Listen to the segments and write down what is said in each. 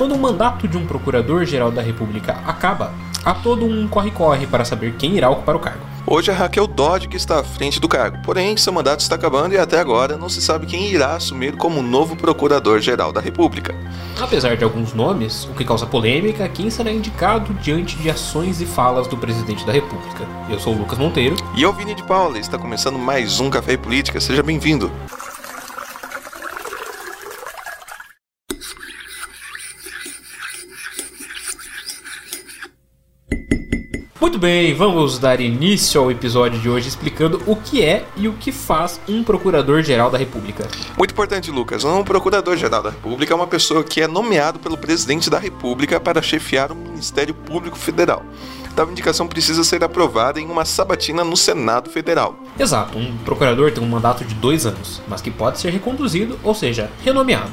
Quando o mandato de um procurador-geral da República acaba, há todo um corre-corre para saber quem irá ocupar o cargo. Hoje é Raquel Dodge que está à frente do cargo, porém seu mandato está acabando e até agora não se sabe quem irá assumir como novo Procurador-Geral da República. Apesar de alguns nomes, o que causa polêmica é quem será indicado diante de ações e falas do presidente da República. Eu sou o Lucas Monteiro. E eu, Vini de Paula, está começando mais um Café e Política, seja bem-vindo. Muito bem, vamos dar início ao episódio de hoje explicando o que é e o que faz um Procurador-Geral da República. Muito importante, Lucas. Um Procurador-Geral da República é uma pessoa que é nomeado pelo Presidente da República para chefiar o Ministério Público Federal. Tal indicação precisa ser aprovada em uma sabatina no Senado Federal. Exato, um procurador tem um mandato de dois anos, mas que pode ser reconduzido, ou seja, renomeado.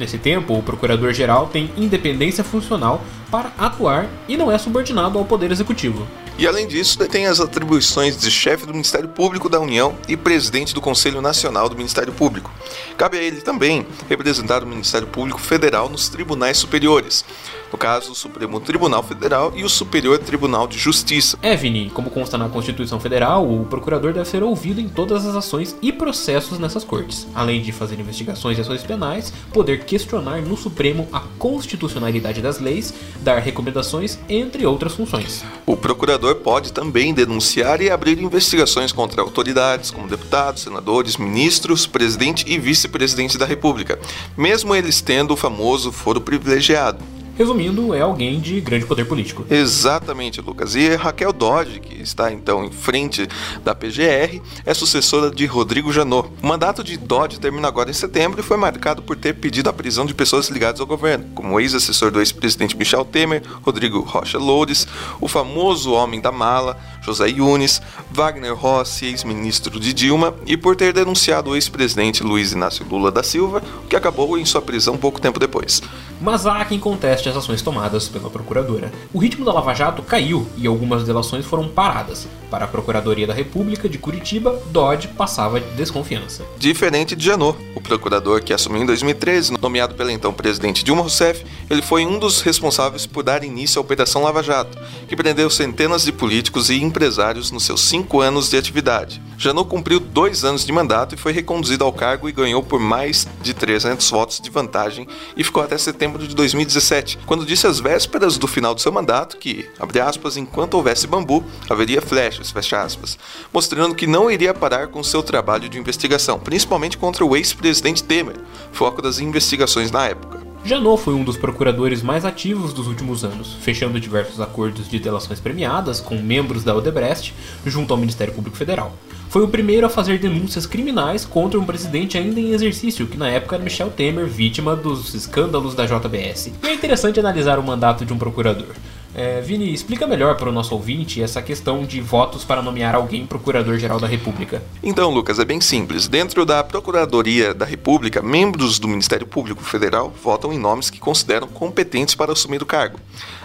Nesse tempo, o procurador-geral tem independência funcional para atuar e não é subordinado ao Poder Executivo. E além disso, detém as atribuições de chefe do Ministério Público da União e presidente do Conselho Nacional do Ministério Público. Cabe a ele também representar o Ministério Público Federal nos tribunais superiores, no caso, o Supremo Tribunal Federal e o Superior Tribunal de Justiça. É, Vini, como consta na Constituição Federal, o procurador deve ser ouvido em todas as ações e processos nessas cortes, além de fazer investigações e ações penais, poder questionar no Supremo a constitucionalidade das leis, dar recomendações, entre outras funções. O procurador pode também denunciar e abrir investigações contra autoridades, como deputados, senadores, ministros, presidente e vice-presidente da República, mesmo eles tendo o famoso foro privilegiado. Resumindo, é alguém de grande poder político. Exatamente, Lucas. E Raquel Dodge, que está então em frente da PGR, é sucessora de Rodrigo Janot. O mandato de Dodge termina agora em setembro e foi marcado por ter pedido a prisão de pessoas ligadas ao governo, como o ex-assessor do ex-presidente Michel Temer, Rodrigo Rocha Loures, o famoso homem da mala, José Yunes, Wagner Rossi, ex-ministro de Dilma, e por ter denunciado o ex-presidente Luiz Inácio Lula da Silva, que acabou em sua prisão pouco tempo depois. Mas há quem conteste as ações tomadas pela procuradora. O ritmo da Lava Jato caiu e algumas delações foram paradas. Para a Procuradoria da República de Curitiba, Dodge passava de desconfiança. Diferente de Janot, o procurador que assumiu em 2013, nomeado pelo então presidente Dilma Rousseff, ele foi um dos responsáveis por dar início à Operação Lava Jato, que prendeu centenas de políticos e empresários nos seus cinco anos de atividade. Janot cumpriu dois anos de mandato e foi reconduzido ao cargo e ganhou por mais de 300 votos de vantagem e ficou até setembro de 2017, quando disse às vésperas do final do seu mandato que, aspas, enquanto houvesse bambu, haveria fecha aspas, mostrando que não iria parar com seu trabalho de investigação, principalmente contra o ex-presidente Temer, foco das investigações na época. Janot foi um dos procuradores mais ativos dos últimos anos, fechando diversos acordos de delações premiadas com membros da Odebrecht junto ao Ministério Público Federal. Foi o primeiro a fazer denúncias criminais contra um presidente ainda em exercício, que na época era Michel Temer, vítima dos escândalos da JBS. E é interessante analisar o mandato de um procurador. É, Vini, explica melhor para o nosso ouvinte essa questão de votos para nomear alguém Procurador-Geral da República. Então, Lucas, é bem simples. Dentro da Procuradoria da República, membros do Ministério Público Federal votam em nomes que consideram competentes para assumir o cargo.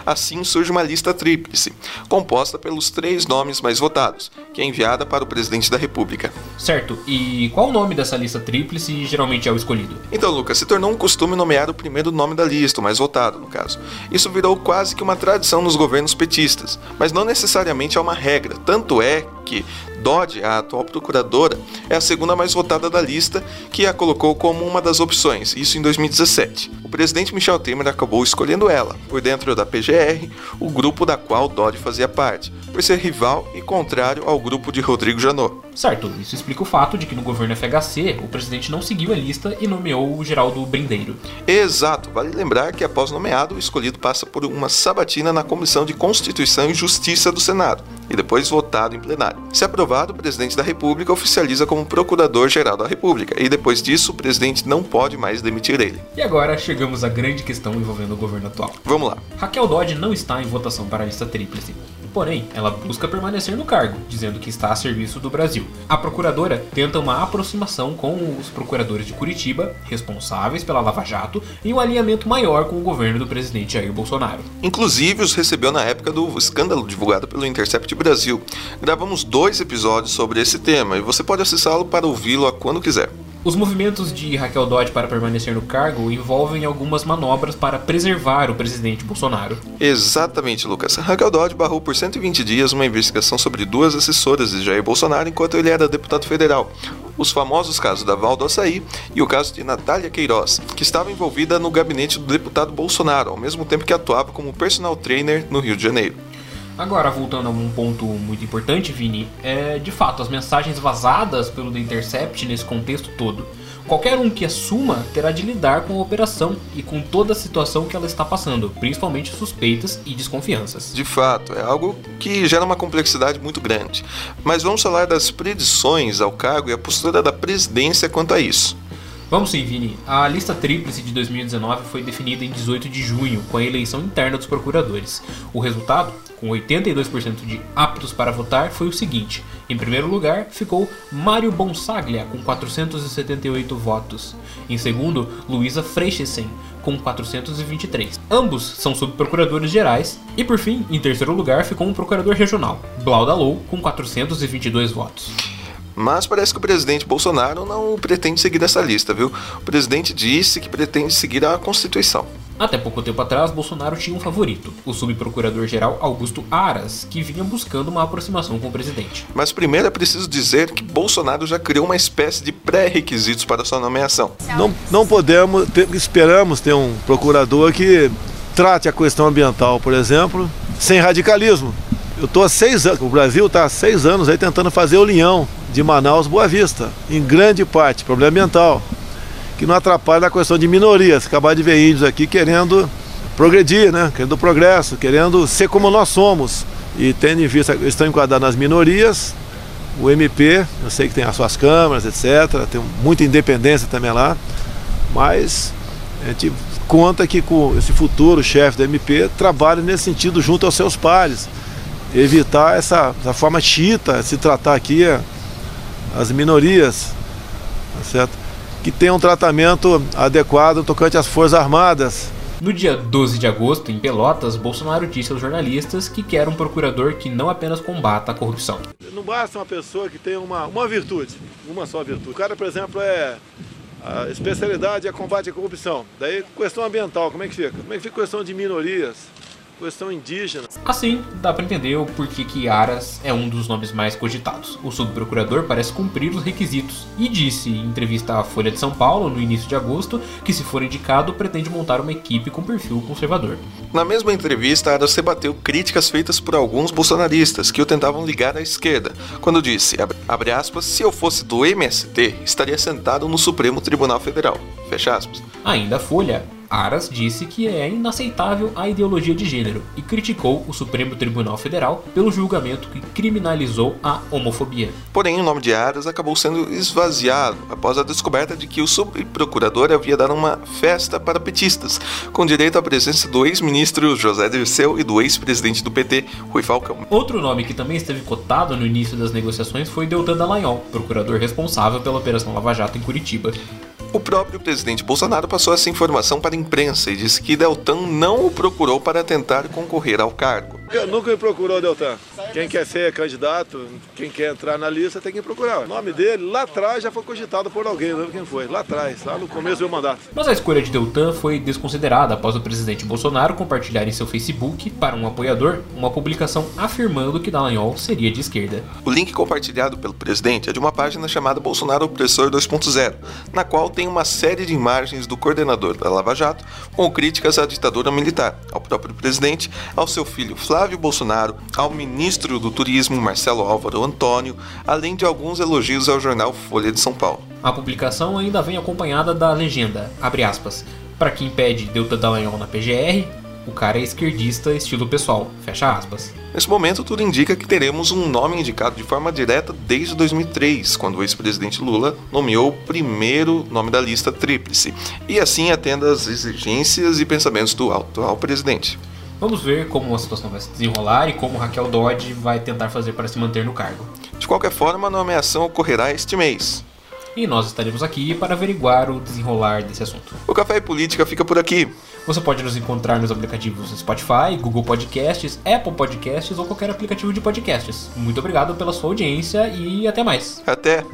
Assim surge uma lista tríplice, composta pelos três nomes mais votados, que é enviada para o presidente da República. Certo, e qual o nome dessa lista tríplice geralmente é o escolhido? Então, Lucas, se tornou um costume nomear o primeiro nome da lista, o mais votado, no caso. Isso virou quase que uma tradição nos governos petistas, mas não necessariamente é uma regra. Tanto é que Dodge, a atual procuradora, é a segunda mais votada da lista, que a colocou como uma das opções, isso em 2017. O presidente Michel Temer acabou escolhendo ela, por dentro da PGR, o grupo da qual Dodge fazia parte, por ser rival e contrário ao grupo de Rodrigo Janot. Certo, isso explica o fato de que no governo FHC o presidente não seguiu a lista e nomeou o Geraldo Brindeiro. Exato, vale lembrar que após nomeado, o escolhido passa por uma sabatina na Comissão de Constituição e Justiça do Senado e depois votado em plenário. Se aprovado, o presidente da República oficializa como Procurador-Geral da República e depois disso o presidente não pode mais demitir ele. E agora chegamos à grande questão envolvendo o governo atual. Vamos lá. Raquel Dodge não está em votação para a lista tríplice. Porém, ela busca permanecer no cargo, dizendo que está a serviço do Brasil. A procuradora tenta uma aproximação com os procuradores de Curitiba, responsáveis pela Lava Jato, e um alinhamento maior com o governo do presidente Jair Bolsonaro. Inclusive, os recebeu na época do escândalo divulgado pelo Intercept Brasil. Gravamos dois episódios sobre esse tema e você pode acessá-lo para ouvi-lo a quando quiser. Os movimentos de Raquel Dodge para permanecer no cargo envolvem algumas manobras para preservar o presidente Bolsonaro. Exatamente, Lucas. Raquel Dodge barrou por 120 dias uma investigação sobre duas assessoras de Jair Bolsonaro enquanto ele era deputado federal. Os famosos casos da Val do Açaí e o caso de Natália Queiroz, que estava envolvida no gabinete do deputado Bolsonaro, ao mesmo tempo que atuava como personal trainer no Rio de Janeiro. Agora, voltando a um ponto muito importante, Vini, é de fato as mensagens vazadas pelo The Intercept nesse contexto todo. Qualquer um que assuma terá de lidar com a operação e com toda a situação que ela está passando, principalmente suspeitas e desconfianças. De fato, é algo que gera uma complexidade muito grande. Mas vamos falar das predições ao cargo e a postura da presidência quanto a isso. Vamos sim, Vini. A lista tríplice de 2019 foi definida em 18 de junho, com a eleição interna dos procuradores. O resultado, com 82% de aptos para votar, foi o seguinte: em primeiro lugar ficou Mário Bonsaglia, com 478 votos. Em segundo, Luísa Freixesen, com 423. Ambos são subprocuradores gerais. E por fim, em terceiro lugar ficou um procurador regional, Blau Dalou, com 422 votos. Mas parece que o presidente Bolsonaro não pretende seguir essa lista, viu? O presidente disse que pretende seguir a Constituição. Até pouco tempo atrás, Bolsonaro tinha um favorito, o subprocurador-geral Augusto Aras, que vinha buscando uma aproximação com o presidente. Mas primeiro é preciso dizer que Bolsonaro já criou uma espécie de pré-requisitos para sua nomeação. Não, não podemos, ter, esperamos ter um procurador que trate a questão ambiental, por exemplo, sem radicalismo. Eu estou há seis anos, o Brasil está há seis anos aí tentando fazer o linhão de Manaus Boa Vista, em grande parte, problema ambiental, que não atrapalha a questão de minorias. Acabar de ver índios aqui querendo progredir, né? querendo progresso, querendo ser como nós somos. E tendo em vista, estão enquadrados nas minorias, o MP, eu sei que tem as suas câmaras, etc., tem muita independência também lá, mas a gente conta que com esse futuro chefe do MP trabalhe nesse sentido junto aos seus pares, evitar essa, essa forma chita, se tratar aqui as minorias, tá certo? que tenham um tratamento adequado tocante às Forças Armadas. No dia 12 de agosto, em Pelotas, Bolsonaro disse aos jornalistas que quer um procurador que não apenas combata a corrupção. Não basta uma pessoa que tenha uma, uma virtude, uma só virtude. O cara, por exemplo, é a especialidade é combate à corrupção. Daí, questão ambiental, como é que fica? Como é que fica a questão de minorias? Questão indígena. Assim, dá para entender o porquê que Aras é um dos nomes mais cogitados. O subprocurador parece cumprir os requisitos e disse em entrevista à Folha de São Paulo no início de agosto que, se for indicado, pretende montar uma equipe com perfil conservador. Na mesma entrevista, Aras rebateu críticas feitas por alguns bolsonaristas que o tentavam ligar à esquerda, quando disse, abre aspas, se eu fosse do MST, estaria sentado no Supremo Tribunal Federal. Fecha aspas. Ainda a Folha Aras disse que é inaceitável a ideologia de gênero e criticou o Supremo Tribunal Federal pelo julgamento que criminalizou a homofobia. Porém, o nome de Aras acabou sendo esvaziado após a descoberta de que o subprocurador havia dado uma festa para petistas, com direito à presença do ex-ministro José Dirceu e do ex-presidente do PT, Rui Falcão. Outro nome que também esteve cotado no início das negociações foi Deltan Dallagnol, procurador responsável pela Operação Lava Jato em Curitiba. O próprio presidente Bolsonaro passou essa informação para a imprensa e disse que Deltan não o procurou para tentar concorrer ao cargo. Nunca me procurou, Deltan. Quem quer ser candidato, quem quer entrar na lista, tem que procurar. O nome dele, lá atrás, já foi cogitado por alguém, não lembro quem foi. Lá atrás, lá no começo do mandato. Mas a escolha de Deltan foi desconsiderada após o presidente Bolsonaro compartilhar em seu Facebook, para um apoiador, uma publicação afirmando que Dallagnol seria de esquerda. O link compartilhado pelo presidente é de uma página chamada Bolsonaro Opressor 2.0, na qual tem uma série de imagens do coordenador da Lava Jato com críticas à ditadura militar, ao próprio presidente, ao seu filho Flávio Flávio Bolsonaro, ao ministro do Turismo Marcelo Álvaro Antônio, além de alguns elogios ao jornal Folha de São Paulo. A publicação ainda vem acompanhada da legenda, abre aspas, para quem pede Delta Dallagnol na PGR, o cara é esquerdista estilo pessoal, fecha aspas. Nesse momento, tudo indica que teremos um nome indicado de forma direta desde 2003, quando o ex-presidente Lula nomeou o primeiro nome da lista tríplice, e assim atenda às exigências e pensamentos do atual presidente. Vamos ver como a situação vai se desenrolar e como Raquel Dodge vai tentar fazer para se manter no cargo. De qualquer forma, a nomeação ocorrerá este mês. E nós estaremos aqui para averiguar o desenrolar desse assunto. O Café e Política fica por aqui. Você pode nos encontrar nos aplicativos Spotify, Google Podcasts, Apple Podcasts ou qualquer aplicativo de podcasts. Muito obrigado pela sua audiência e até mais. Até!